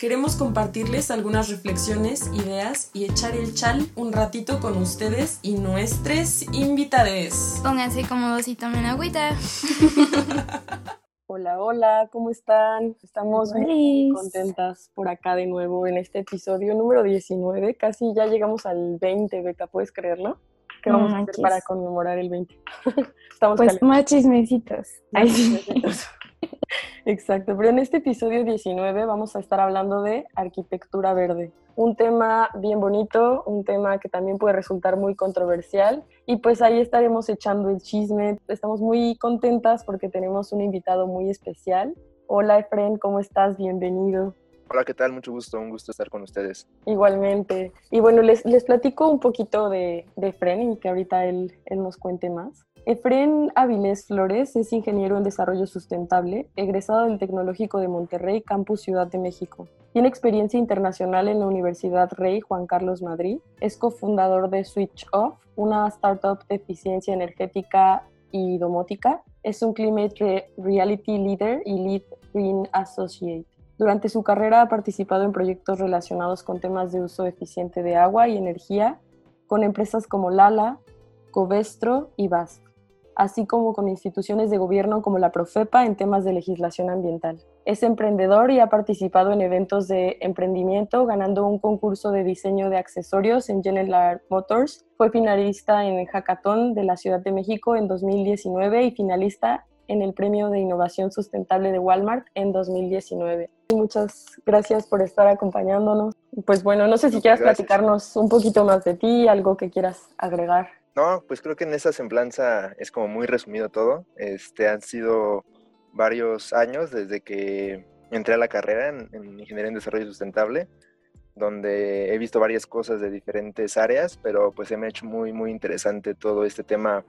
Queremos compartirles algunas reflexiones, ideas y echar el chal un ratito con ustedes y nuestros invitades. Pónganse cómodos y tomen agüita. Hola, hola, ¿cómo están? Estamos muy contentas por acá de nuevo en este episodio número 19. Casi ya llegamos al 20, Beca, ¿puedes creerlo? ¿Qué No vamos a hacer para conmemorar el 20? Estamos Pues más chismecitos. Ay, sí. Exacto, pero en este episodio 19 vamos a estar hablando de arquitectura verde. Un tema bien bonito, un tema que también puede resultar muy controversial y pues ahí estaremos echando el chisme. Estamos muy contentas porque tenemos un invitado muy especial. Hola Efren, ¿cómo estás? Bienvenido. Hola, ¿qué tal? Mucho gusto, un gusto estar con ustedes. Igualmente. Y bueno, les, les platico un poquito de, de Efren y que ahorita él, él nos cuente más. Efren Avilés Flores es ingeniero en desarrollo sustentable, egresado del Tecnológico de Monterrey, Campus Ciudad de México. Tiene experiencia internacional en la Universidad Rey Juan Carlos Madrid. Es cofundador de Switch Off, una startup de eficiencia energética y domótica. Es un Climate Re- Reality Leader y Lead Green Associate. Durante su carrera ha participado en proyectos relacionados con temas de uso eficiente de agua y energía con empresas como Lala, Covestro y BASF, así como con instituciones de gobierno como la Profepa en temas de legislación ambiental. Es emprendedor y ha participado en eventos de emprendimiento, ganando un concurso de diseño de accesorios en General Motors. Fue finalista en el Hackathon de la Ciudad de México en 2019 y finalista en el Premio de Innovación Sustentable de Walmart en 2019. Muchas gracias por estar acompañándonos. Pues bueno, no sé si Muchas quieras gracias. platicarnos un poquito más de ti, algo que quieras agregar. No, pues creo que en esa semblanza es como muy resumido todo. Este, han sido varios años desde que entré a la carrera en, en Ingeniería en Desarrollo Sustentable, donde he visto varias cosas de diferentes áreas, pero pues se me ha hecho muy, muy interesante todo este tema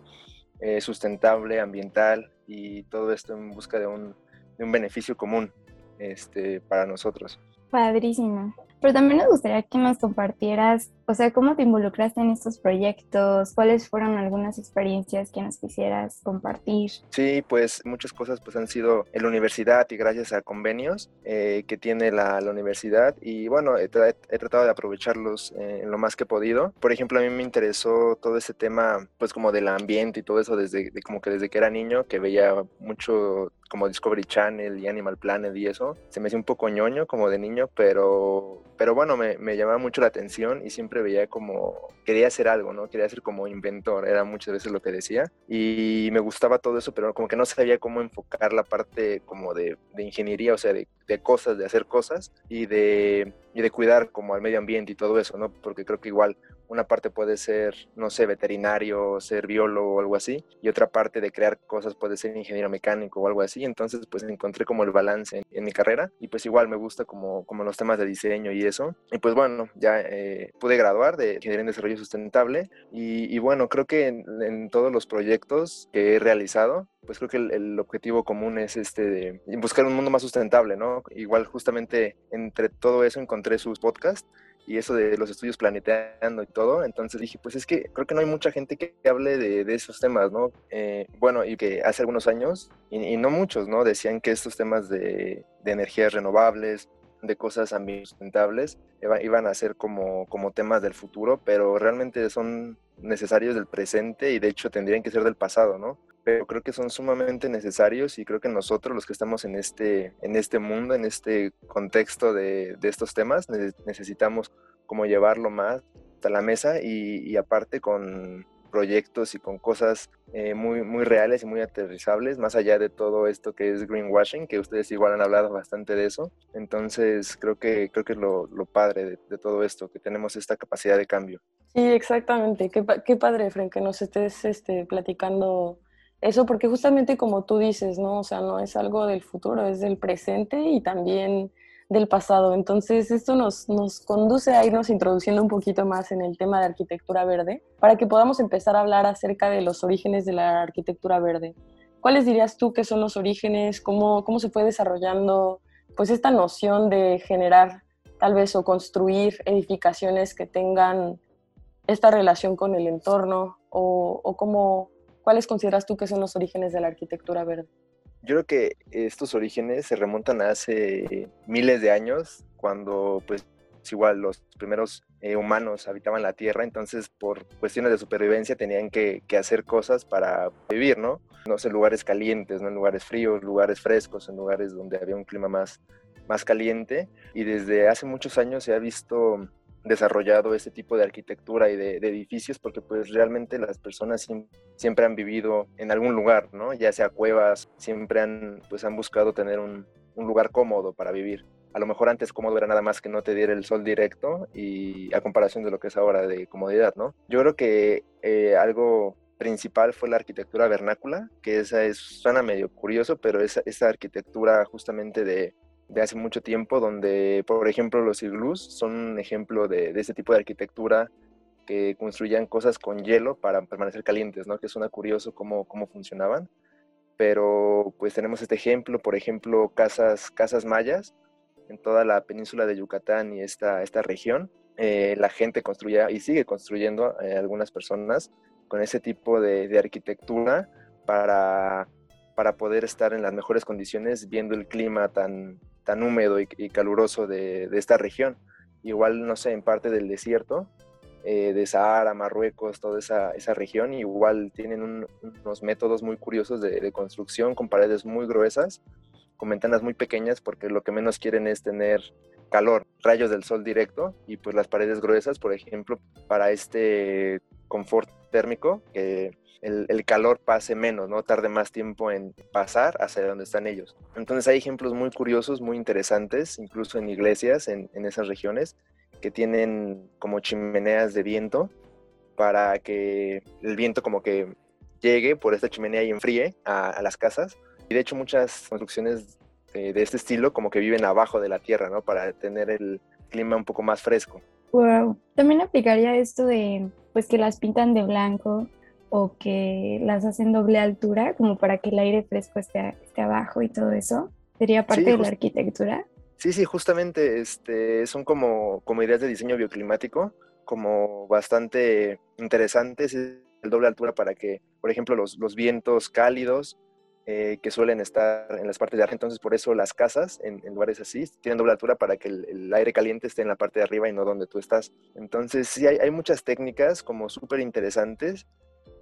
eh, sustentable, ambiental y todo esto en busca de un, de un beneficio común este, para nosotros. Padrísimo. Pero también nos gustaría que nos compartieras, o sea, cómo te involucraste en estos proyectos, cuáles fueron algunas experiencias que nos quisieras compartir. Sí, pues muchas cosas pues han sido en la universidad y gracias a convenios eh, que tiene la, universidad y bueno, he, tra- tratado de aprovecharlos eh, en lo más que he podido. Por ejemplo, a mí me interesó todo ese tema pues como del ambiente y todo eso desde de como que desde que era niño, que veía mucho como Discovery Channel y Animal Planet y eso. Se me hacía un poco ñoño como de niño, pero, pero bueno, me, me llamaba mucho la atención y siempre veía como, quería hacer algo, ¿no? Quería ser como inventor, era muchas veces lo que decía. Y me gustaba todo eso, pero como que no sabía cómo enfocar la parte como de, de ingeniería, o sea, de, de cosas, de hacer cosas y de, y de cuidar como al medio ambiente y todo eso, ¿no? Porque creo que igual una parte puede ser, no sé, veterinario, ser biólogo o algo así, y otra parte de crear cosas puede ser ingeniero mecánico o algo así. Entonces, pues encontré como el balance en, mi carrera y pues igual me gusta como, como los temas de diseño y eso. Y pues bueno, ya eh, pude graduar de Ingeniería en Desarrollo Sustentable y, bueno, creo que en, en todos los proyectos que he realizado, pues creo que el, el objetivo común es este de buscar un mundo más sustentable, ¿no? Igual justamente entre todo eso encontré sus podcasts y eso de los estudios planeteando y todo. Entonces dije, pues es que creo que no hay mucha gente que hable de, esos temas, ¿no? Eh, bueno, y que hace algunos años, y, y no muchos, ¿no? Decían que estos temas de, de energías renovables, de cosas sustentables, iba- iban a ser como, como temas del futuro, pero realmente son necesarios del presente y de hecho tendrían que ser del pasado, ¿no? Pero creo que son sumamente necesarios y creo que nosotros los que estamos en este, en este mundo, en este contexto de, de estos temas, ne- necesitamos como llevarlo más a la mesa y aparte con proyectos y con cosas eh, muy, muy reales y muy aterrizables, más allá de todo esto que es greenwashing, que ustedes igual han hablado bastante de eso. Entonces creo que, creo que es lo, lo padre de, todo esto, que tenemos esta capacidad de cambio. Sí, exactamente. Qué, qué padre, Fren, que nos estés este, platicando eso, porque justamente como tú dices, ¿no? O sea, no es algo del futuro, es del presente y también del pasado. Entonces, esto nos, nos conduce a irnos introduciendo un poquito más en el tema de arquitectura verde, para que podamos empezar a hablar acerca de los orígenes de la arquitectura verde. ¿cuáles dirías tú que son los orígenes? ¿Cómo, cómo se fue desarrollando pues esta noción de generar tal vez o construir edificaciones que tengan esta relación con el entorno o, o cómo, cuáles consideras tú que son los orígenes de la arquitectura verde? Yo creo que estos orígenes se remontan a hace miles de años, cuando pues igual los primeros eh, humanos habitaban la Tierra, entonces por cuestiones de supervivencia tenían que, hacer cosas para vivir, ¿no? No sé, lugares calientes, ¿no? En lugares fríos, lugares frescos, en lugares donde había un clima más, más caliente. Y desde hace muchos años se ha visto desarrollado este tipo de arquitectura y de, edificios porque pues realmente las personas siempre han vivido en algún lugar, ¿no? Ya sea cuevas, siempre han, pues han buscado tener un, un lugar cómodo para vivir a lo mejor antes cómodo era nada más que no te diera el sol directo y a comparación de lo que es ahora de comodidad, ¿no? Yo creo que eh, algo principal fue la arquitectura vernácula, que esa es, suena medio curioso, pero esa, esa arquitectura justamente de, de, hace mucho tiempo, donde, por ejemplo, los iglús son un ejemplo de, de ese tipo de arquitectura que construían cosas con hielo para permanecer calientes, ¿no? Que suena curioso cómo, cómo funcionaban. Pero pues tenemos este ejemplo, por ejemplo, casas, casas mayas, en toda la península de Yucatán y esta, esta región. Eh, la gente construía y sigue construyendo, eh, algunas personas, con ese tipo de, de arquitectura para, para, poder estar en las mejores condiciones viendo el clima tan, húmedo y, caluroso de, esta región. Igual, no sé, en parte del desierto, eh, de Sahara, Marruecos, toda esa, esa región, igual tienen un, unos métodos muy curiosos de, de construcción con paredes muy gruesas con ventanas muy pequeñas porque lo que menos quieren es tener calor, rayos del sol directo y pues las paredes gruesas, por ejemplo, para este confort térmico, que el, el, calor pase menos, no tarde más tiempo en pasar hacia donde están ellos. Entonces hay ejemplos muy curiosos, muy interesantes, incluso en iglesias en, en esas regiones, que tienen como chimeneas de viento para que el viento como que llegue por esta chimenea y enfríe a, a las casas y de hecho muchas construcciones eh, de este estilo como que viven abajo de la tierra, ¿no? Para tener el clima un poco más fresco. Wow. También aplicaría esto de, pues que las pintan de blanco o que las hacen doble altura, como para que el aire fresco esté, esté abajo y todo eso. ¿Sería parte sí, de la arquitectura? Sí, sí, justamente este, son como, como ideas de diseño bioclimático, como bastante interesantes, el doble altura para que, por ejemplo, los, los vientos cálidos eh, que suelen estar en las partes de arriba. Entonces, por eso las casas en, en lugares así tienen doble altura para que el, el, aire caliente esté en la parte de arriba y no donde tú estás. Entonces, sí, hay, hay muchas técnicas como súper interesantes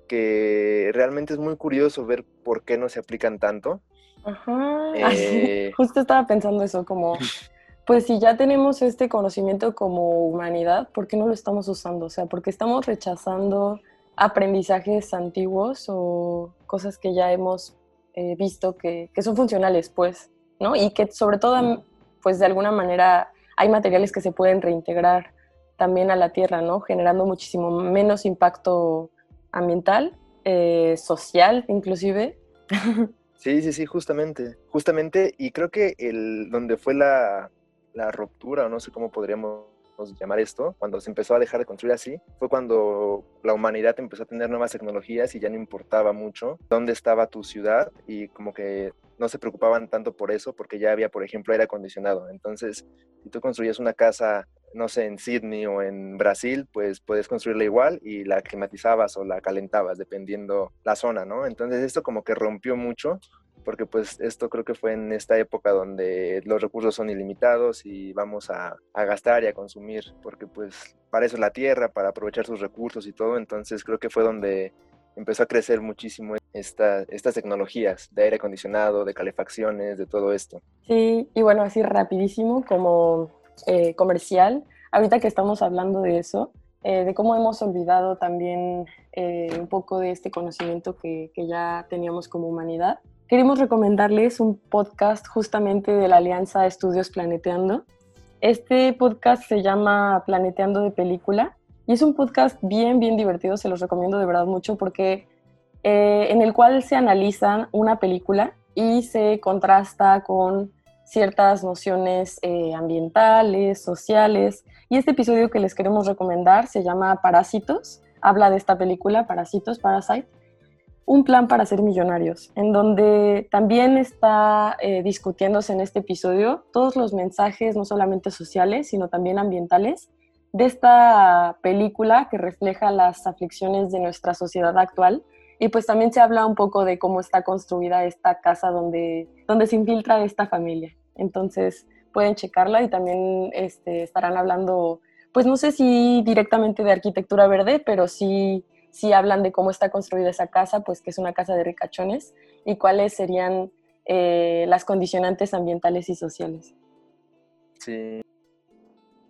que realmente es muy curioso ver por qué no se aplican tanto. Ajá. Eh... Justo estaba pensando eso, como, pues si ya tenemos este conocimiento como humanidad, ¿por qué no lo estamos usando? O sea, porque estamos rechazando aprendizajes antiguos o cosas que ya hemos eh, visto que, que, son funcionales, pues, ¿no? Y que sobre todo, pues de alguna manera hay materiales que se pueden reintegrar también a la tierra, ¿no? Generando muchísimo menos impacto ambiental, eh, social inclusive. Sí, sí, sí, justamente, justamente, y creo que el, donde fue la, la ruptura, o no sé cómo podríamos llamar esto, cuando se empezó a dejar de construir así, fue cuando la humanidad empezó a tener nuevas tecnologías y ya no importaba mucho dónde estaba tu ciudad y como que no se preocupaban tanto por eso porque ya había, por ejemplo, aire acondicionado. Entonces, si tú construías una casa, no sé, en Sydney o en Brasil, pues puedes construirla igual y la climatizabas o la calentabas, dependiendo la zona, ¿no? Entonces, esto como que rompió mucho porque pues esto creo que fue en esta época donde los recursos son ilimitados y vamos a, a, gastar y a consumir, porque pues para eso es la tierra, para aprovechar sus recursos y todo, entonces creo que fue donde empezó a crecer muchísimo esta, estas tecnologías de aire acondicionado, de calefacciones, de todo esto. Sí, y bueno, así rapidísimo como eh, comercial, ahorita que estamos hablando de eso, eh, de cómo hemos olvidado también eh, un poco de este conocimiento que, que ya teníamos como humanidad queremos recomendarles un podcast justamente de la Alianza Estudios Planeteando. Este podcast se llama Planeteando de Película y es un podcast bien, bien divertido, se los recomiendo de verdad mucho porque eh, en el cual se analizan una película y se contrasta con ciertas nociones eh, ambientales, sociales. Y este episodio que les queremos recomendar se llama Parásitos, habla de esta película, Parásitos, Parasite, Un plan para ser millonarios, en donde también está eh, discutiéndose en este episodio todos los mensajes, no solamente sociales, sino también ambientales, de esta película que refleja las aflicciones de nuestra sociedad actual. Y pues también se habla un poco de cómo está construida esta casa donde, donde se infiltra esta familia. Entonces pueden checarla y también este, estarán hablando, pues no sé si directamente de arquitectura verde, pero sí si hablan de cómo está construida esa casa, pues que es una casa de ricachones y cuáles serían eh, las condicionantes ambientales y sociales. Sí.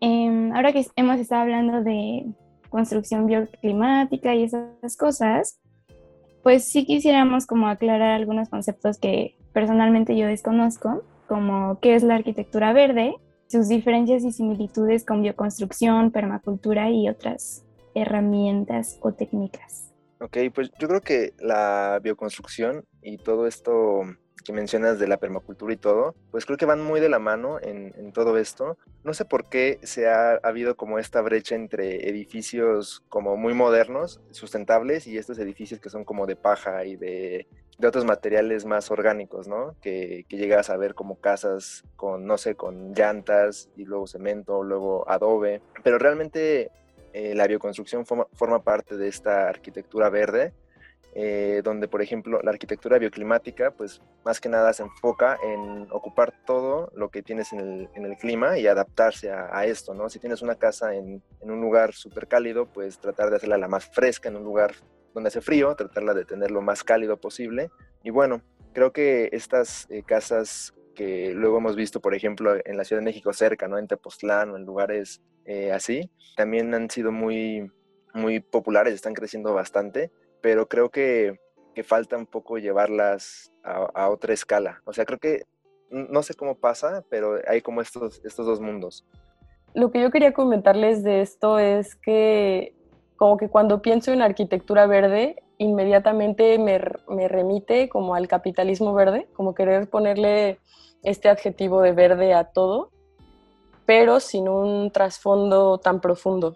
Em, ahora que hemos estado hablando de construcción bioclimática y esas cosas, pues sí quisiéramos como aclarar algunos conceptos que personalmente yo desconozco, como qué es la arquitectura verde, sus diferencias y similitudes con bioconstrucción, permacultura y otras herramientas o técnicas? Ok, pues yo creo que la bioconstrucción y todo esto que mencionas de la permacultura y todo, pues creo que van muy de la mano en, todo esto. No sé por qué se ha, habido como esta brecha entre edificios como muy modernos, sustentables, y estos edificios que son como de paja y de, otros materiales más orgánicos, ¿no? Que, que, llegas a ver como casas con, no sé, con llantas y luego cemento, luego adobe. Pero realmente eh, la bioconstrucción forma, parte de esta arquitectura verde, eh, donde, por ejemplo, la arquitectura bioclimática, pues más que nada se enfoca en ocupar todo lo que tienes en el, clima y adaptarse a, esto, ¿no? Si tienes una casa en, un lugar súper cálido, pues tratar de hacerla la más fresca en un lugar donde hace frío, tratarla de tener lo más cálido posible. Y bueno, creo que estas eh, casas que luego hemos visto, por ejemplo, en la Ciudad de México cerca, ¿no? En Tepoztlán o en lugares eh, así, también han sido muy, muy populares, están creciendo bastante, pero creo que, que falta un poco llevarlas a, otra escala. O sea, creo que no sé cómo pasa, pero hay como estos, estos dos mundos. Lo que yo quería comentarles de esto es que como que cuando pienso en arquitectura verde, inmediatamente me, me, remite como al capitalismo verde, como querer ponerle este adjetivo de verde a todo pero sin un trasfondo tan profundo.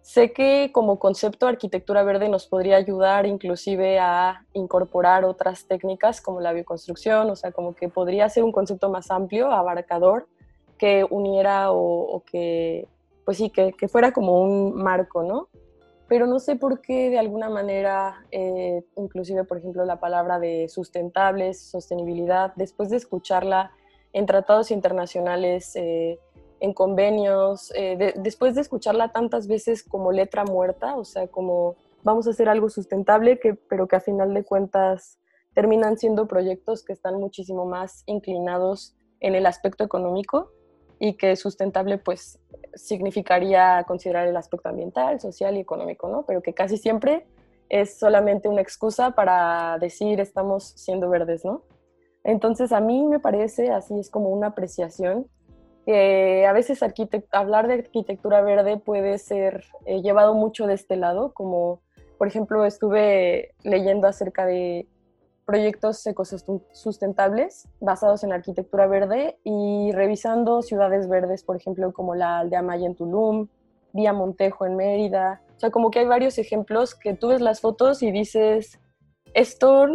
Sé que como concepto arquitectura verde nos podría ayudar inclusive a incorporar otras técnicas como la bioconstrucción, o sea, como que podría ser un concepto más amplio, abarcador, que uniera o, que, pues sí, que, fuera como un marco, ¿no? Pero no sé por qué de alguna manera, eh, inclusive por ejemplo la palabra de sustentables, sostenibilidad, después de escucharla en tratados internacionales, eh, en convenios, eh, después de escucharla tantas veces como letra muerta, o sea, como vamos a hacer algo sustentable, que, pero que a final de cuentas terminan siendo proyectos que están muchísimo más inclinados en el aspecto económico y que sustentable pues significaría considerar el aspecto ambiental, social y económico, ¿no? Pero que casi siempre es solamente una excusa para decir estamos siendo verdes, ¿no? Entonces a mí me parece, así es como una apreciación, que a veces hablar de arquitectura verde puede ser eh, llevado mucho de este lado, como por ejemplo estuve leyendo acerca de proyectos ecosustentables basados en arquitectura verde y revisando ciudades verdes, por ejemplo, como la aldea Maya en Tulum, Vía Montejo en Mérida. O sea, como que hay varios ejemplos que tú ves las fotos y dices, esto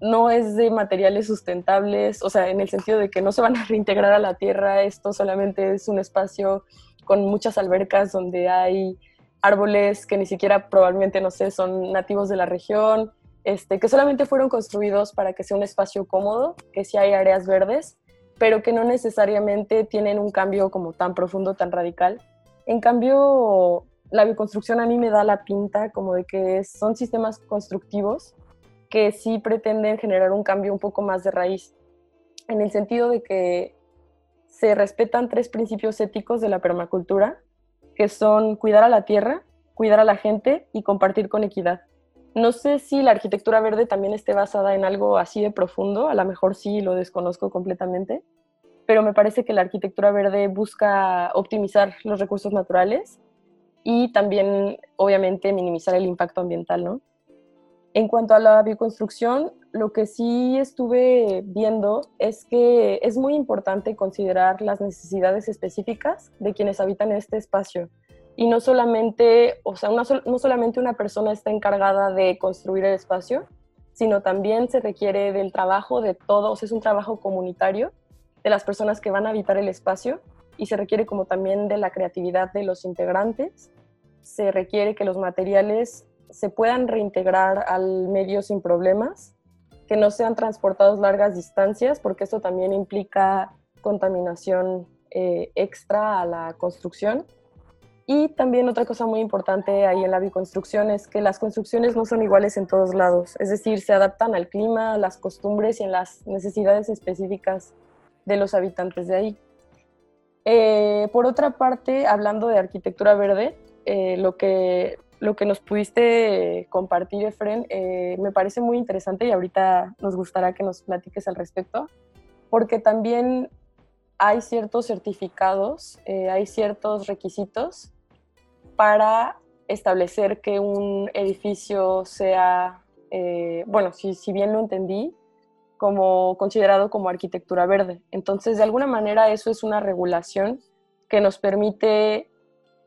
no es de materiales sustentables, o sea, en el sentido de que no se van a reintegrar a la tierra, esto solamente es un espacio con muchas albercas donde hay árboles que ni siquiera probablemente, no sé, son nativos de la región, este, que solamente fueron construidos para que sea un espacio cómodo, que sí hay áreas verdes, pero que no necesariamente tienen un cambio como tan profundo, tan radical. En cambio, la bioconstrucción a mí me da la pinta como de que son sistemas constructivos que sí pretenden generar un cambio un poco más de raíz, en el sentido de que se respetan tres principios éticos de la permacultura, que son cuidar a la tierra, cuidar a la gente y compartir con equidad. No sé si la arquitectura verde también esté basada en algo así de profundo, a lo mejor sí, lo desconozco completamente, pero me parece que la arquitectura verde busca optimizar los recursos naturales y también, obviamente, minimizar el impacto ambiental, ¿no? En cuanto a la bioconstrucción, lo que sí estuve viendo es que es muy importante considerar las necesidades específicas de quienes habitan este espacio. Y no solamente, o sea, no solamente una persona está encargada de construir el espacio, sino también se requiere del trabajo de todos, es un trabajo comunitario de las personas que van a habitar el espacio y se requiere como también de la creatividad de los integrantes, se requiere que los materiales se puedan reintegrar al medio sin problemas, que no sean transportados largas distancias, porque esto también implica contaminación eh, extra a la construcción. Y también otra cosa muy importante ahí en la biconstrucción es que las construcciones no son iguales en todos lados, es decir, se adaptan al clima, a las costumbres y en las necesidades específicas de los habitantes de ahí. Eh, por otra parte, hablando de arquitectura verde, eh, lo, que, lo que nos pudiste compartir, Efren, eh, me parece muy interesante y ahorita nos gustará que nos platiques al respecto, porque también hay ciertos certificados, hay ciertos requisitos para establecer que un edificio sea, bueno, si, si bien lo entendí, como considerado como arquitectura verde. Entonces, de alguna manera, eso es una regulación que nos permite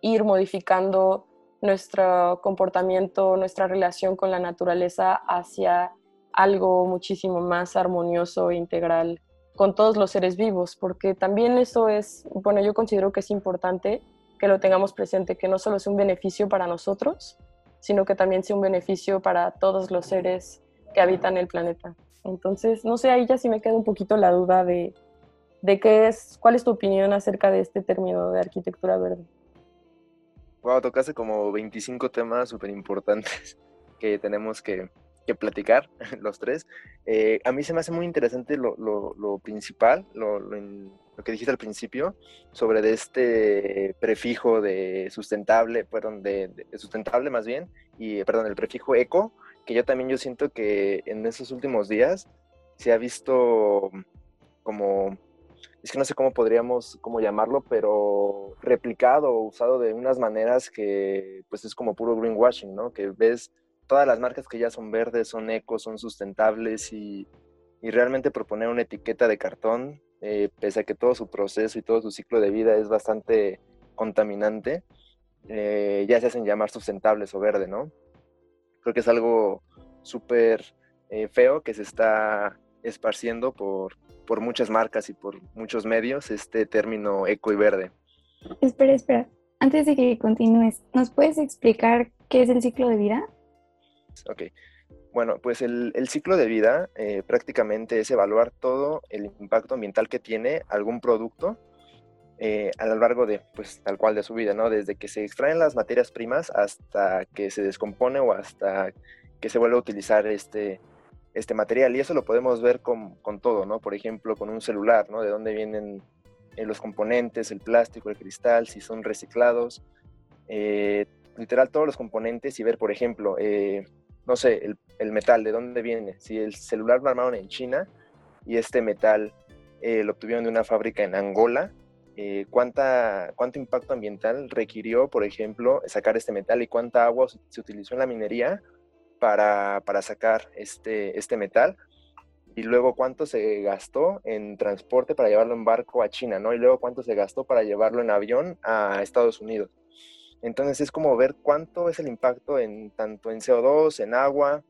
ir modificando nuestro comportamiento, nuestra relación con la naturaleza hacia algo muchísimo más armonioso e integral con todos los seres vivos, porque también eso es, bueno, yo considero que es importante que lo tengamos presente, que no solo sea un beneficio para nosotros, sino que también sea un beneficio para todos los seres que habitan el planeta. Entonces, no sé, ahí ya sí me queda un poquito la duda de, qué es, cuál es tu opinión acerca de este término de arquitectura verde. Wow, tocaste como 25 temas súper importantes que tenemos que, platicar los tres. Eh, a mí se me hace muy interesante lo, principal, lo, que dijiste al principio, sobre de este prefijo de sustentable, perdón, de, de sustentable más bien, y perdón, el prefijo eco, que yo también yo siento que en esos últimos días se ha visto como, es que no sé cómo podríamos, cómo llamarlo, pero replicado o usado de unas maneras que pues es como puro greenwashing, ¿no? Que ves todas las marcas que ya son verdes, son ecos, son sustentables y, y realmente proponer una etiqueta de cartón, eh, pese a que todo su proceso y todo su ciclo de vida es bastante contaminante, eh, ya se hacen llamar sustentables o verde, ¿no? creo que es algo súper eh, feo que se está esparciendo por, por muchas marcas y por muchos medios este término eco y verde. Espera, espera. Antes de que continúes, ¿nos puedes explicar qué es el ciclo de vida? Ok. Bueno, pues el, ciclo de vida eh, prácticamente es evaluar todo el impacto ambiental que tiene algún producto eh, a lo largo de, pues, tal cual de su vida, ¿no? Desde que se extraen las materias primas hasta que se descompone o hasta que se vuelve a utilizar este, este material. Y eso lo podemos ver con, con todo, ¿no? Por ejemplo, con un celular, ¿no? De dónde vienen eh, los componentes, el plástico, el cristal, si son reciclados. Eh, literal, todos los componentes y ver, por ejemplo, no sé, el, metal, de dónde viene. Si el celular lo armaron en China y este metal lo obtuvieron de una fábrica en Angola, eh, cuánta, cuánto impacto ambiental requirió, por ejemplo, sacar este metal y cuánta agua se utilizó en la minería para, para sacar este, este metal y luego cuánto se gastó en transporte para llevarlo en barco a China, ¿no? Y luego cuánto se gastó para llevarlo en avión a Estados Unidos. Entonces es como ver cuánto es el impacto en tanto en CO2, en agua,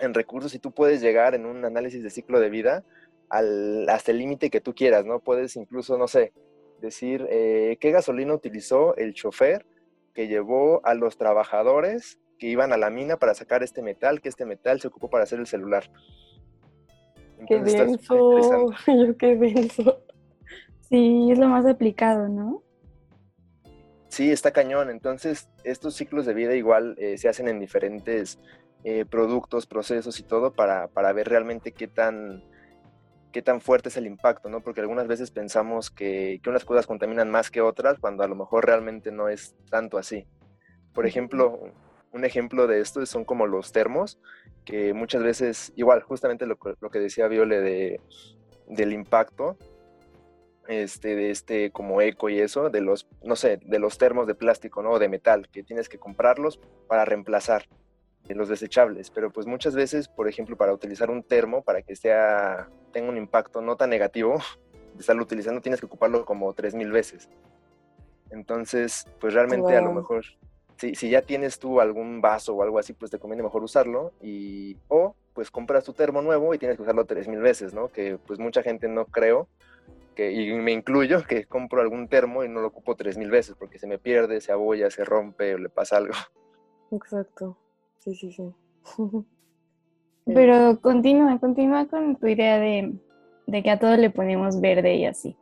en recursos, y tú puedes llegar en un análisis de ciclo de vida al, hasta el límite que tú quieras, ¿no? Puedes incluso, no sé, decir eh, qué gasolina utilizó el chofer que llevó a los trabajadores que iban a la mina para sacar este metal, que este metal se ocupó para hacer el celular. qué denso, yo qué denso. Sí, es lo más aplicado, ¿no? Sí, está cañón. Entonces, estos ciclos de vida igual eh, se hacen en diferentes eh, productos, procesos y todo para, para ver realmente qué tan, qué tan fuerte es el impacto, ¿no? Porque algunas veces pensamos que, que, unas cosas contaminan más que otras cuando a lo mejor realmente no es tanto así. Por ejemplo, un ejemplo de esto son como los termos, que muchas veces, igual, justamente lo, lo que decía Viole de, del impacto, este, de este como eco y eso, de los, no sé, de los termos de plástico, ¿no? O de metal, que tienes que comprarlos para reemplazar los desechables, pero pues muchas veces, por ejemplo, para utilizar un termo, para que sea, tenga un impacto no tan negativo, de estarlo utilizando tienes que ocuparlo como 3.000 veces. Entonces, pues realmente a lo mejor, si, si ya tienes tú algún vaso o algo así, pues te conviene mejor usarlo y, o pues compras tu termo nuevo y tienes que usarlo tres mil veces, ¿no? Que pues mucha gente no creo, que, y me incluyo, que compro algún termo y no lo ocupo tres mil veces porque se me pierde, se abolla, se rompe o le pasa algo. Exacto, sí, sí, sí. Pero continúa, continúa con tu idea de, de que a todo le ponemos verde y así.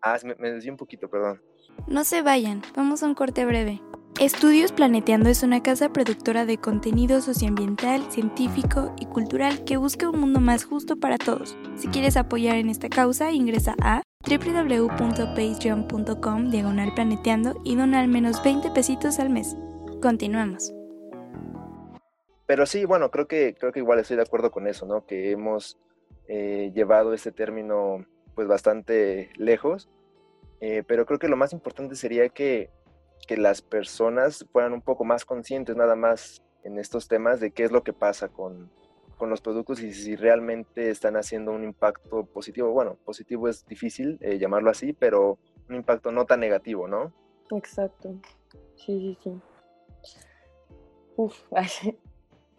Ah, me, me desvié un poquito, perdón. No se vayan, vamos a un corte breve. Estudios Planeteando es una casa productora de contenido socioambiental, científico y cultural que busca un mundo más justo para todos. Si quieres apoyar en esta causa, ingresa a www.patreon.com diagonal y dona al menos 20 pesitos al mes. Continuamos. Pero sí, bueno, creo que, creo que igual estoy de acuerdo con eso, ¿no? Que hemos eh, llevado este término pues bastante lejos, eh, pero creo que lo más importante sería que que las personas fueran un poco más conscientes nada más en estos temas de qué es lo que pasa con, con los productos y si realmente están haciendo un impacto positivo. Bueno, positivo es difícil eh, llamarlo así, pero un impacto no tan negativo, ¿no? Exacto. Sí, sí, sí. Uf,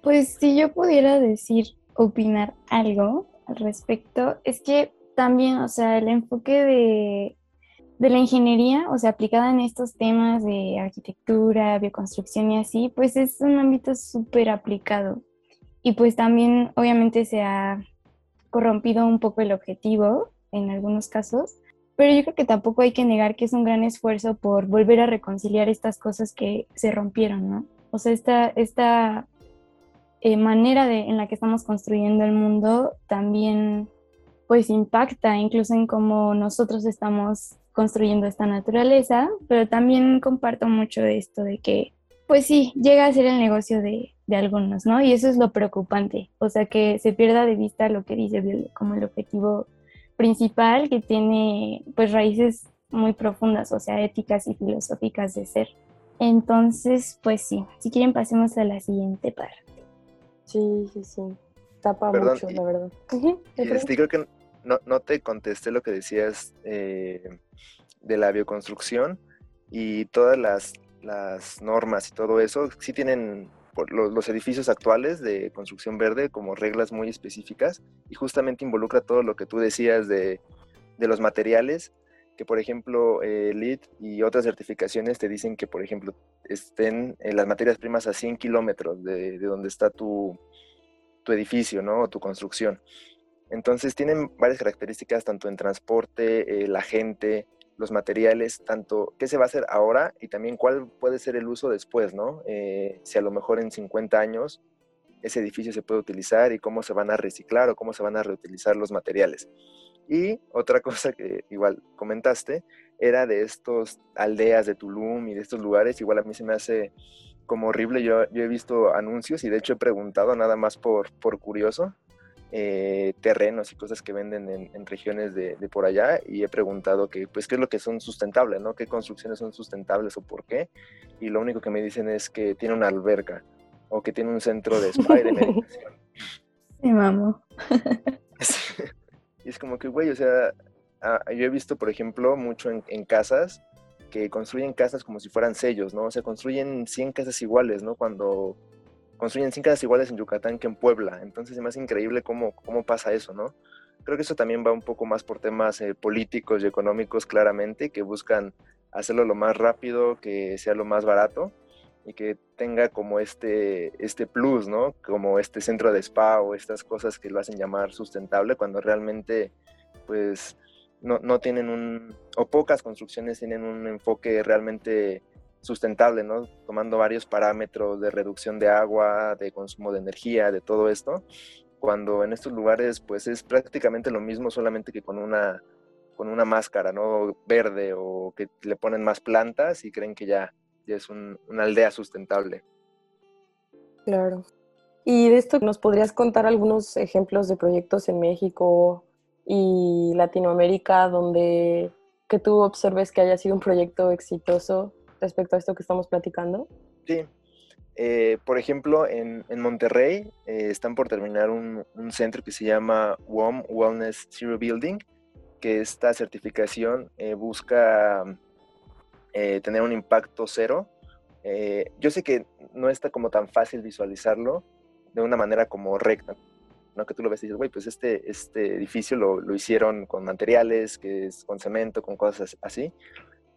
Pues si yo pudiera decir, opinar algo al respecto, es que también, o sea, el enfoque de de la ingeniería, o sea, aplicada en estos temas de arquitectura, bioconstrucción y así, pues es un ámbito súper aplicado. Y pues también obviamente se ha corrompido un poco el objetivo en algunos casos, pero yo creo que tampoco hay que negar que es un gran esfuerzo por volver a reconciliar estas cosas que se rompieron, ¿no? O sea, esta, esta eh, manera de, en la que estamos construyendo el mundo también pues impacta incluso en cómo nosotros estamos construyendo esta naturaleza, pero también comparto mucho esto de que, pues sí, llega a ser el negocio de, de algunos, ¿no? Y eso es lo preocupante, o sea, que se pierda de vista lo que dice como el objetivo principal que tiene pues raíces muy profundas, o sea, éticas y filosóficas de ser. Entonces, pues sí, si quieren pasemos a la siguiente parte. Sí, sí, sí. Tapa mucho, la verdad. Este, creo que no, no, te contesté lo que decías eh, de la bioconstrucción y todas las, normas y todo eso, sí tienen los, edificios actuales de construcción verde como reglas muy específicas y justamente involucra todo lo que tú decías de, los materiales, que por ejemplo eh, LEED y otras certificaciones te dicen que por ejemplo estén en las materias primas a 100 kilómetros de, de, donde está tu, tu edificio, ¿no? O tu construcción. Entonces tienen varias características, tanto en transporte, eh, la gente, los materiales, tanto qué se va a hacer ahora y también cuál puede ser el uso después, ¿no? Eh, si a lo mejor en 50 años ese edificio se puede utilizar y cómo se van a reciclar o cómo se van a reutilizar los materiales. Y otra cosa que igual comentaste era de estos aldeas de Tulum y de estos lugares, igual a mí se me hace como horrible, yo, yo he visto anuncios y de hecho he preguntado nada más por, por curioso, eh, terrenos y cosas que venden en, regiones de, por allá y he preguntado que, pues, qué es lo que son sustentables, ¿no? ¿Qué construcciones son sustentables o por qué? Y lo único que me dicen es que tiene una alberca o que tiene un centro de spa y de meditación. Sí, mamo. y es como que, güey, o sea, ah, yo he visto, por ejemplo, mucho en, en casas que construyen casas como si fueran sellos, ¿no? O sea, construyen 100 casas iguales, ¿no? Cuando construyen 100 casas iguales en Yucatán que en Puebla. Entonces es más increíble cómo, cómo pasa eso, ¿no? Creo que eso también va un poco más por temas eh, políticos y económicos claramente, que buscan hacerlo lo más rápido, que sea lo más barato y que tenga como este, este plus, ¿no? Como este centro de spa o estas cosas que lo hacen llamar sustentable, cuando realmente, pues, no, no tienen un, o pocas construcciones tienen un enfoque realmente sustentable, ¿no? Tomando varios parámetros de reducción de agua, de consumo de energía, de todo esto, cuando en estos lugares pues es prácticamente lo mismo, solamente que con una, con una máscara, ¿no? Verde o que le ponen más plantas y creen que ya, ya es una aldea sustentable. Claro. Y de esto, ¿nos podrías contar algunos ejemplos de proyectos en México y Latinoamérica donde que tú observes que haya sido un proyecto exitoso respecto a esto que estamos platicando? Sí. Eh, por ejemplo, en, Monterrey eh, están por terminar un, centro que se llama WOM Wellness Zero Building, que esta certificación eh, busca tener un impacto cero. yo sé que no está como tan fácil visualizarlo, de una manera como recta, ¿no? Que tú lo ves y dices, güey, pues este, este edificio lo, lo, hicieron con materiales, que es con cemento, con cosas así,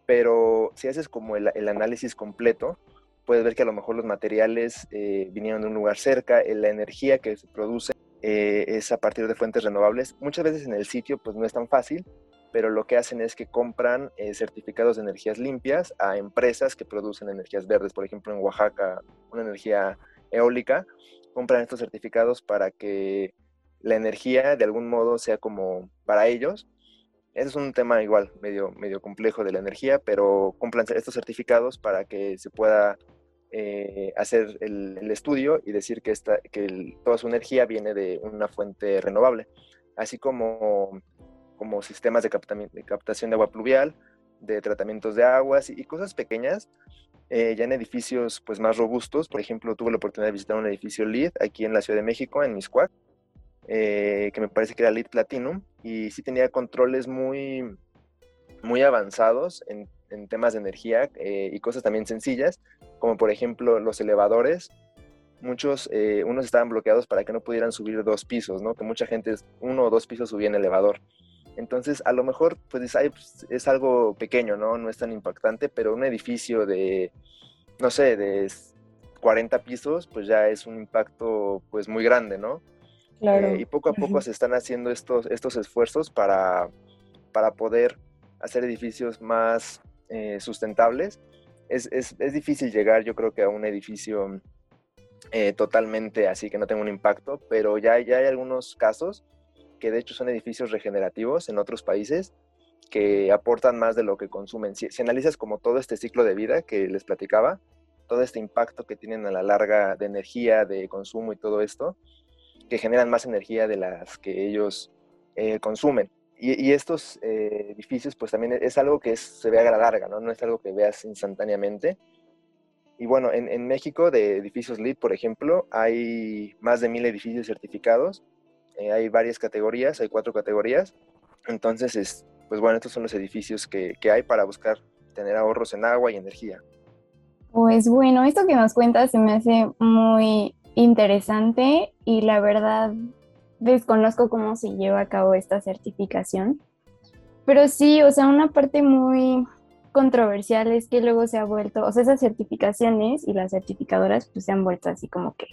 pero si haces como el, análisis completo, puedes ver que a lo mejor los materiales eh, vinieron de un lugar cerca, eh, la energía que se produce eh, es a partir de fuentes renovables. Muchas veces en el sitio pues no es tan fácil, pero lo que hacen es que compran certificados de energías limpias a empresas que producen energías verdes. Por ejemplo, en Oaxaca, una energía eólica, compran estos certificados para que la energía de algún modo sea como para ellos. Es un tema igual, medio, medio complejo de la energía, pero compran estos certificados para que se pueda eh, hacer el, estudio y decir que, esta, que toda su energía viene de una fuente renovable, así como, como sistemas de, de captación de agua pluvial, de tratamientos de aguas y, cosas pequeñas, eh, ya en edificios pues, más robustos. Por ejemplo, tuve la oportunidad de visitar un edificio LEED aquí en la Ciudad de México, en Miscuac, eh, que me parece que era LEED Platinum, y sí tenía controles muy, muy avanzados en, en temas de energía y cosas también sencillas, como por ejemplo los elevadores, muchos, eh, unos estaban bloqueados para que no pudieran subir dos pisos, ¿no? Que mucha gente, uno o dos pisos subía en elevador. Entonces, a lo mejor, pues, pues, es algo pequeño, ¿no? No es tan impactante, pero un edificio de, no sé, de 40 pisos, pues ya es un impacto, pues, muy grande, ¿no? Claro. Eh, y poco a poco se están haciendo estos, estos esfuerzos para, para poder hacer edificios más eh, sustentables es, es, es, difícil llegar, yo creo que a un edificio eh, totalmente así que no tenga un impacto, pero ya, ya hay algunos casos que de hecho son edificios regenerativos en otros países que aportan más de lo que consumen. Si, si, analizas como todo este ciclo de vida que les platicaba, todo este impacto que tienen a la larga de energía, de consumo y todo esto, que generan más energía de las que ellos eh, consumen. Y, estos eh, edificios, pues también es algo que se ve a la larga, ¿no? No es algo que veas instantáneamente. Y bueno, en, México, de edificios LEED, por ejemplo, hay más de mil edificios certificados. Eh, hay varias categorías, hay cuatro categorías. Entonces, es, pues bueno, estos son los edificios que, que hay para buscar tener ahorros en agua y energía. Pues bueno, esto que nos cuentas se me hace muy interesante y la verdad desconozco cómo se lleva a cabo esta certificación, pero sí, o sea, una parte muy controversial es que luego se ha vuelto, o sea, esas certificaciones y las certificadoras pues se han vuelto así como que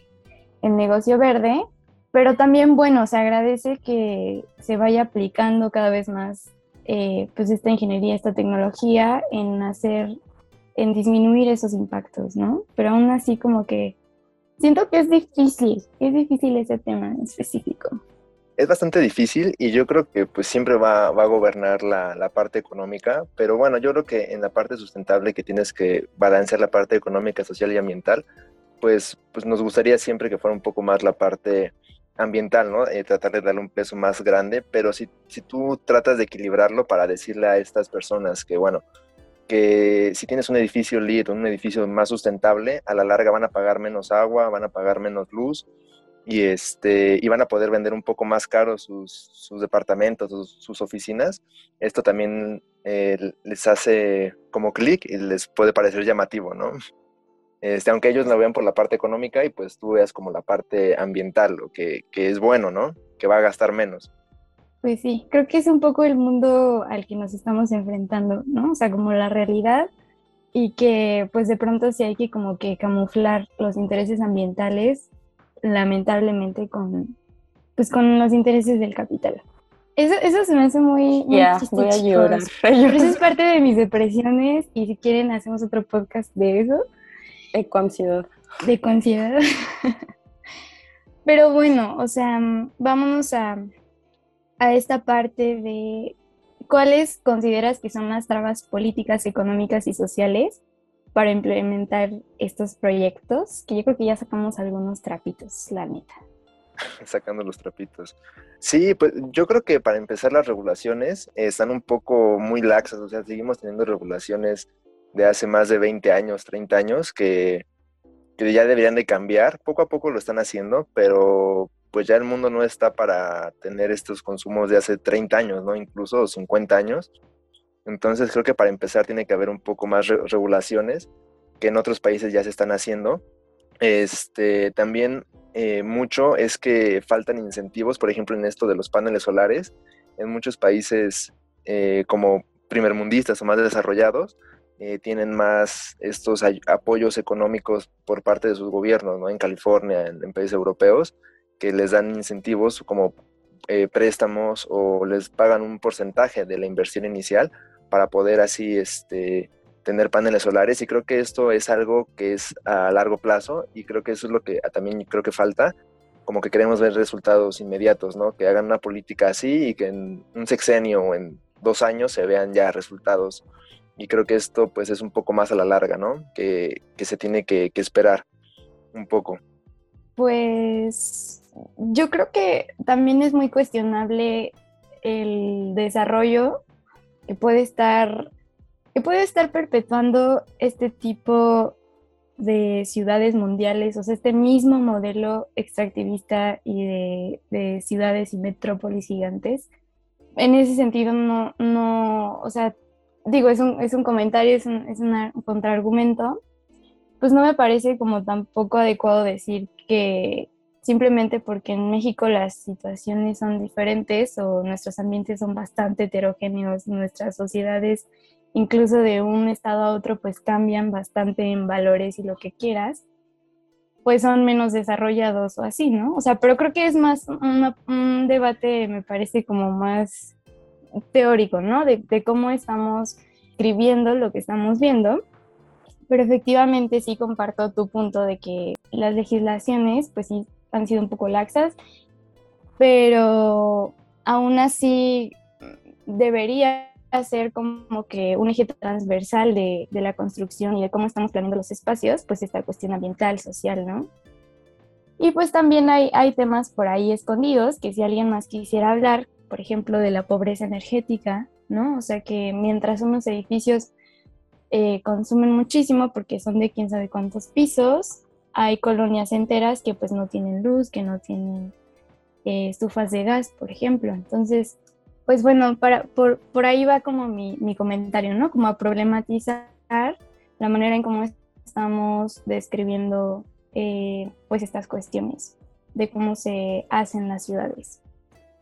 el negocio verde, pero también, bueno, se agradece que se vaya aplicando cada vez más eh, pues esta ingeniería, esta tecnología en hacer, en disminuir esos impactos, ¿no? Pero aún así como que siento que es difícil, es difícil ese tema en específico. Es bastante difícil y yo creo que pues siempre va, a gobernar la, parte económica, pero bueno, yo creo que en la parte sustentable que tienes que balancear la parte económica, social y ambiental, pues, pues nos gustaría siempre que fuera un poco más la parte ambiental, ¿no? Eh, tratar de darle un peso más grande, pero si, si tú tratas de equilibrarlo para decirle a estas personas que, bueno, que si tienes un edificio LEED, un edificio más sustentable, a la larga van a pagar menos agua, van a pagar menos luz y, este, y van a poder vender un poco más caro sus, sus departamentos, sus, oficinas. Esto también eh, les hace como clic y les puede parecer llamativo, ¿no? Este, aunque ellos lo vean por la parte económica y pues tú veas como la parte ambiental, lo que, que es bueno, ¿no? Que va a gastar menos. Pues sí, creo que es un poco el mundo al que nos estamos enfrentando, ¿no? O sea, como la realidad y que pues de pronto sí hay que como que camuflar los intereses ambientales, lamentablemente con pues con los intereses del capital. Eso, eso se me hace muy, muy voy a llorar. Pero eso es parte de mis depresiones y si quieren hacemos otro podcast de eso. Ecoansiedad. De ecoansiedad. Pero bueno, o sea, vámonos a, a esta parte de cuáles consideras que son las trabas políticas, económicas y sociales para implementar estos proyectos, que yo creo que ya sacamos algunos trapitos, la neta. Sacando los trapitos. Sí, pues yo creo que para empezar las regulaciones están un poco muy laxas, o sea, seguimos teniendo regulaciones de hace más de 20 años, 30 años, que, que ya deberían de cambiar. Poco a poco lo están haciendo, pero pues ya el mundo no está para tener estos consumos de hace 30 años, ¿no? Incluso 50 años. Entonces creo que para empezar tiene que haber un poco más regulaciones que en otros países ya se están haciendo. Este, también eh, mucho es que faltan incentivos, por ejemplo, en esto de los paneles solares. En muchos países eh, como primermundistas o más desarrollados, eh, tienen más estos apoyos económicos por parte de sus gobiernos, ¿no? En California, en, países europeos, que les dan incentivos como préstamos o les pagan un porcentaje de la inversión inicial para poder así este, tener paneles solares y creo que esto es algo que es a largo plazo y creo que eso es lo que también creo que falta, como que queremos ver resultados inmediatos, ¿no? Que hagan una política así y que en un sexenio o en dos años se vean ya resultados. Y creo que esto pues es un poco más a la larga, ¿no? Que, que se tiene que, que esperar un poco. Pues yo creo que también es muy cuestionable el desarrollo que puede estar que puede estar perpetuando este tipo de ciudades mundiales, o sea, este mismo modelo extractivista y de, ciudades y metrópolis gigantes. En ese sentido, no, no, o sea, digo, es un, es un comentario, es un, es un contraargumento, pues no me parece como tampoco adecuado decir que simplemente porque en México las situaciones son diferentes o nuestros ambientes son bastante heterogéneos, nuestras sociedades incluso de un estado a otro pues cambian bastante en valores y lo que quieras, pues son menos desarrollados o así, ¿no? O sea, pero creo que es más un debate, me parece como más teórico, ¿no? De, de, cómo estamos escribiendo lo que estamos viendo. Pero efectivamente sí comparto tu punto de que las legislaciones, pues sí, han sido un poco laxas, pero aún así debería hacer como que un eje transversal de, de, la construcción y de cómo estamos planeando los espacios, pues esta cuestión ambiental, social, ¿no? Y pues también hay, hay temas por ahí escondidos que si alguien más quisiera hablar, por ejemplo, de la pobreza energética, ¿no? O sea que mientras unos edificios eh, consumen muchísimo porque son de quién sabe cuántos pisos, hay colonias enteras que pues no tienen luz, que no tienen eh, estufas de gas, por ejemplo. Entonces, pues bueno, para, por, por ahí va como mi, mi, comentario, ¿no? Como a problematizar la manera en cómo estamos describiendo eh, pues estas cuestiones de cómo se hacen las ciudades.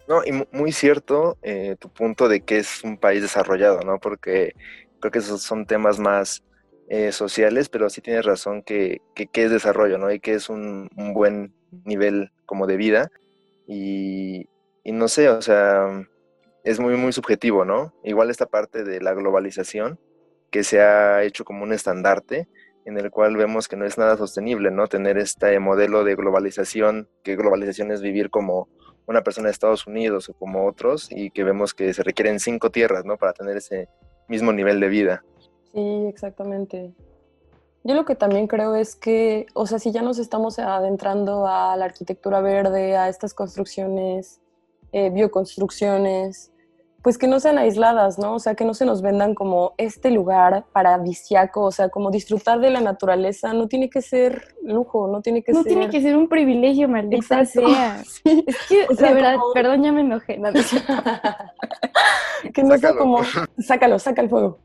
No, y muy cierto eh, tu punto de que es un país desarrollado, ¿no? Porque creo que esos son temas más eh, sociales, pero sí tienes razón que, que, es desarrollo, ¿no? Y que es un, un buen nivel como de vida. Y, y, no sé, o sea, es muy, muy subjetivo, ¿no? Igual esta parte de la globalización, que se ha hecho como un estandarte, en el cual vemos que no es nada sostenible, ¿no? Tener este modelo de globalización, que globalización es vivir como una persona de Estados Unidos o como otros, y que vemos que se requieren cinco tierras, ¿no? Para tener ese mismo nivel de vida. Sí, exactamente. Yo lo que también creo es que, o sea, si ya nos estamos adentrando a la arquitectura verde, a estas construcciones, eh, bioconstrucciones, pues que no sean aisladas, ¿no? O sea, que no se nos vendan como este lugar paradisiaco, o sea, como disfrutar de la naturaleza no tiene que ser lujo, no tiene que ser... No tiene que ser un privilegio, maldita sea. Es que, la verdad, perdón, ya me enojé. que no sea como... Sácalo, saca el fuego.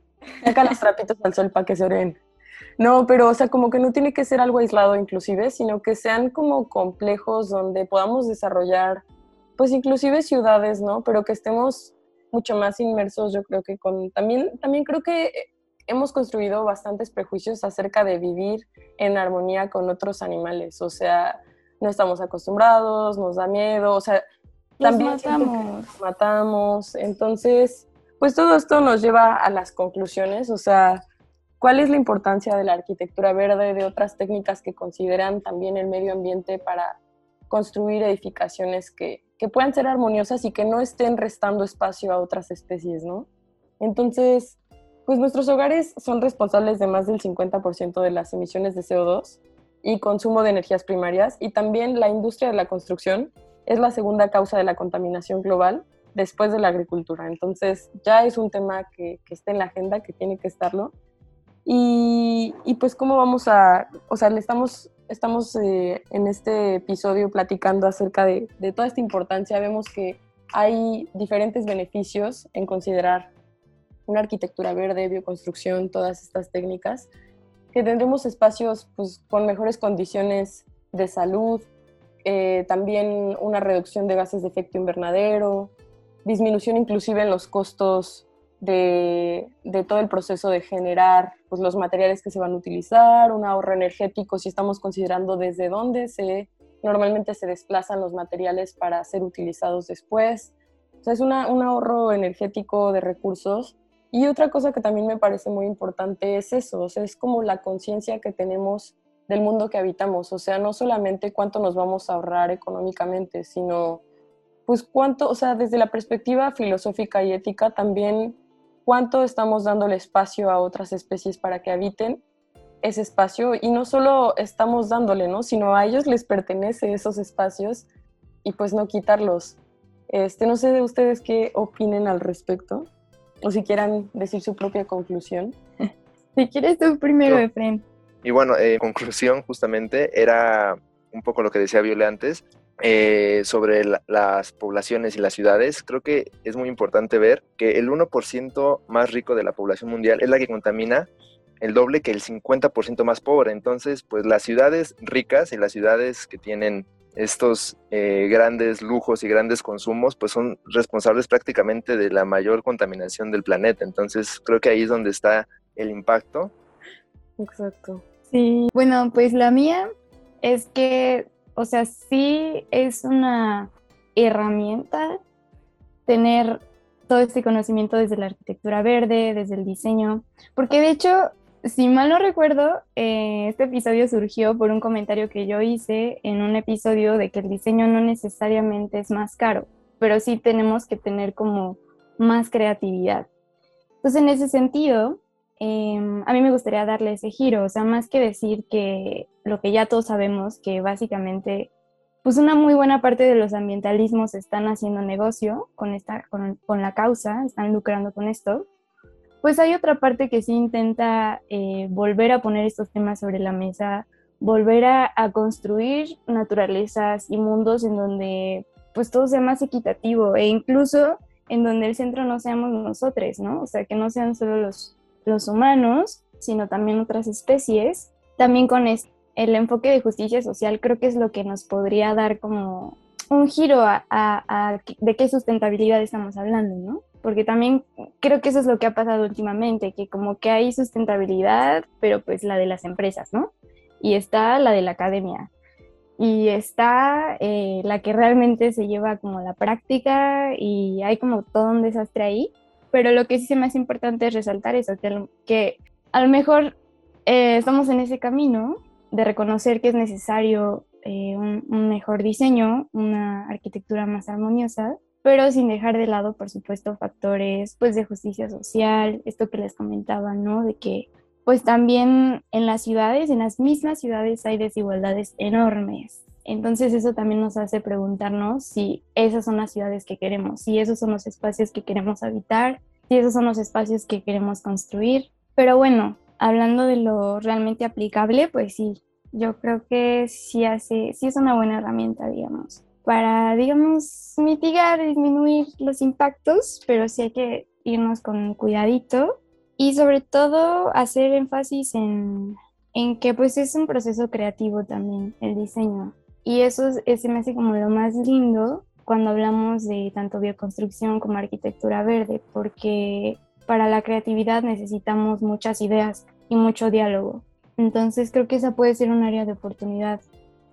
Saca los trapitos al sol para que se oren. No, pero, o sea, como que no tiene que ser algo aislado inclusive, sino que sean como complejos donde podamos desarrollar, pues inclusive ciudades, ¿no? Pero que estemos mucho más inmersos, yo creo que con, también, también creo que hemos construido bastantes prejuicios acerca de vivir en armonía con otros animales, o sea, no estamos acostumbrados, nos da miedo, o sea, también matamos. matamos, entonces, pues todo esto nos lleva a las conclusiones, o sea, ¿cuál es la importancia de la arquitectura verde, de otras técnicas que consideran también el medio ambiente para construir edificaciones que, que puedan ser armoniosas y que no estén restando espacio a otras especies, ¿no? Entonces, pues nuestros hogares son responsables de más del 50% de las emisiones de CO2 y consumo de energías primarias y también la industria de la construcción es la segunda causa de la contaminación global después de la agricultura. Entonces ya es un tema que, que está en la agenda, que tiene que estarlo. Y, y, pues cómo vamos a, o sea, le estamos estamos eh, en este episodio platicando acerca de, toda esta importancia, vemos que hay diferentes beneficios en considerar una arquitectura verde, bioconstrucción, todas estas técnicas, que tendremos espacios pues, con mejores condiciones de salud, eh, también una reducción de gases de efecto invernadero, disminución inclusive en los costos de, todo el proceso de generar pues, los materiales que se van a utilizar, un ahorro energético si estamos considerando desde dónde se, normalmente se desplazan los materiales para ser utilizados después. O sea, es un ahorro energético de recursos. Y otra cosa que también me parece muy importante es eso, o sea, es como la conciencia que tenemos del mundo que habitamos, o sea, no solamente cuánto nos vamos a ahorrar económicamente, sino pues cuánto, o sea, desde la perspectiva filosófica y ética también cuánto estamos dando el espacio a otras especies para que habiten ese espacio y no solo estamos dándole, ¿no? Sino a ellos les pertenece esos espacios y pues no quitarlos. Este, no sé de ustedes qué opinen al respecto o si quieran decir su propia conclusión. Si quieres tú primero, Efren. Y bueno, en conclusión justamente era un poco lo que decía Viole antes, eh, sobre las poblaciones y las ciudades, creo que es muy importante ver que el 1% más rico de la población mundial es la que contamina el doble que el 50% más pobre. Entonces, pues las ciudades ricas y las ciudades que tienen estos eh, grandes lujos y grandes consumos, pues son responsables prácticamente de la mayor contaminación del planeta. Entonces, creo que ahí es donde está el impacto. Exacto. Sí, bueno, pues la mía es que o sea, sí es una herramienta tener todo este conocimiento desde la arquitectura verde, desde el diseño, porque de hecho, si mal no recuerdo, eh, este episodio surgió por un comentario que yo hice en un episodio de que el diseño no necesariamente es más caro, pero sí tenemos que tener como más creatividad. Entonces, en ese sentido, Em, a mí me gustaría darle ese giro, o sea, más que decir que lo que ya todos sabemos, que básicamente, pues una muy buena parte de los ambientalismos están haciendo negocio con, esta, con, la causa, están lucrando con esto, pues hay otra parte que sí intenta eh, volver a poner estos temas sobre la mesa, volver a, construir naturalezas y mundos en donde pues todo sea más equitativo e incluso en donde el centro no seamos nosotros, ¿no? O sea, que no sean solo los, los humanos, sino también otras especies. También con el enfoque de justicia social creo que es lo que nos podría dar como un giro a, de qué sustentabilidad estamos hablando, ¿no? Porque también creo que eso es lo que ha pasado últimamente, que como que hay sustentabilidad, pero pues la de las empresas, ¿no? Y está la de la academia. Y está eh, la que realmente se lleva como la práctica y hay como todo un desastre ahí pero lo que sí es más importante es resaltar eso, que, que a lo mejor eh, estamos en ese camino de reconocer que es necesario eh, un, mejor diseño, una arquitectura más armoniosa, pero sin dejar de lado, por supuesto, factores pues, de justicia social, esto que les comentaba, ¿no? De que pues también en las ciudades, en las mismas ciudades hay desigualdades enormes. Entonces eso también nos hace preguntarnos si esas son las ciudades que queremos, si esos son los espacios que queremos habitar, si esos son los espacios que queremos construir. Pero bueno, hablando de lo realmente aplicable, pues sí, yo creo que sí hace, sí es una buena herramienta, digamos, para, digamos, mitigar, disminuir los impactos, pero sí hay que irnos con cuidadito y sobre todo hacer énfasis en, en que pues es un proceso creativo también el diseño y eso se me hace como lo más lindo cuando hablamos de tanto bioconstrucción como arquitectura verde, porque para la creatividad necesitamos muchas ideas y mucho diálogo. Entonces creo que esa puede ser un área de oportunidad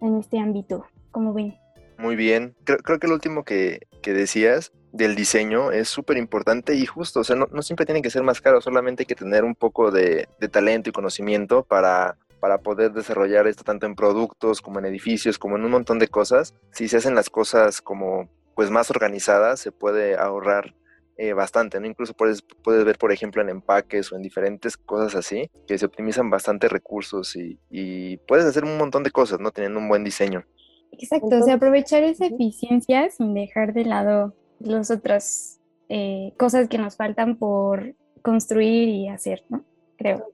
en este ámbito, como ven. Muy bien, creo, creo que lo último que, que decías del diseño es súper importante y justo, o sea, no, no, siempre tiene que ser más caro, solamente hay que tener un poco de, de talento y conocimiento para para poder desarrollar esto tanto en productos como en edificios, como en un montón de cosas. Si se hacen las cosas como pues más organizadas, se puede ahorrar eh, bastante, ¿no? Incluso puedes, puedes ver, por ejemplo, en empaques o en diferentes cosas así, que se optimizan bastante recursos y, puedes hacer un montón de cosas, ¿no? Teniendo un buen diseño. Exacto, o sea, aprovechar esa eficiencia sin dejar de lado las otras eh, cosas que nos faltan por construir y hacer, ¿no? Creo.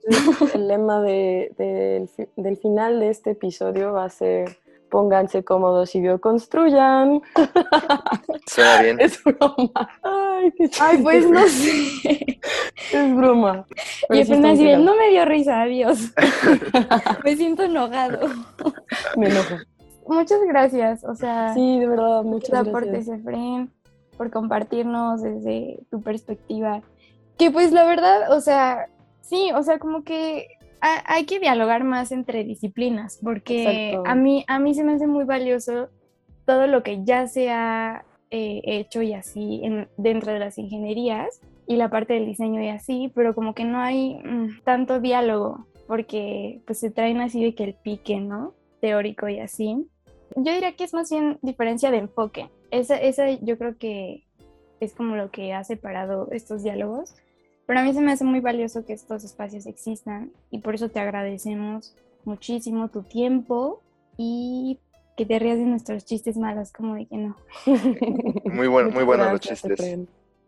El lema de, del final de este episodio va a ser pónganse cómodos y bioconstruyan. Suena bien. Es broma. Ay, qué Ay pues no sé. Es broma. y apenas así no me dio risa, adiós. me siento enojado. Me enojo. muchas gracias. O sea, sí, de verdad, muchas gracias. aportes, Efren, por compartirnos desde tu perspectiva. Que pues la verdad, o sea, sí, o sea, como que hay que dialogar más entre disciplinas, porque a mí, a mí se me hace muy valioso todo lo que ya se ha eh, hecho y así en, dentro de las ingenierías y la parte del diseño y así, pero como que no hay mm, tanto diálogo, porque pues se traen así de que el pique, ¿no? Teórico y así. Yo diría que es más bien diferencia de enfoque. Esa, esa yo creo que es como lo que ha separado estos diálogos. Pero a mí se me hace muy valioso que estos espacios existan y por eso te agradecemos muchísimo tu tiempo y que te rías de nuestros chistes malos, como de que no. muy bueno, muy buenos los chistes.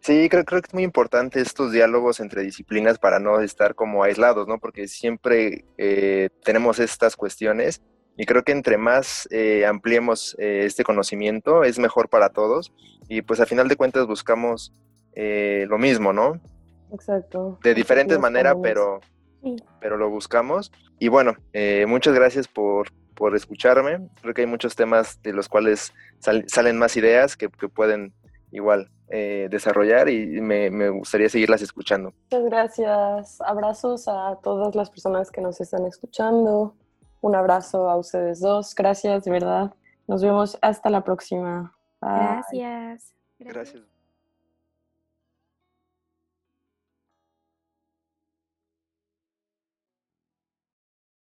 Sí, creo, creo que es muy importante estos diálogos entre disciplinas para no estar como aislados, ¿no? Porque siempre eh, tenemos estas cuestiones y creo que entre más eh, ampliemos eh, este conocimiento es mejor para todos y pues a final de cuentas buscamos lo mismo, ¿no? Exacto. De diferentes maneras, pero, pero lo buscamos. Y bueno, muchas gracias por, por escucharme. Creo que hay muchos temas de los cuales salen más ideas que, pueden igual eh, desarrollar y me, me, gustaría seguirlas escuchando. Muchas gracias. Abrazos a todas las personas que nos están escuchando. Un abrazo a ustedes dos. Gracias, de verdad. Nos vemos hasta la próxima. Gracias. Gracias.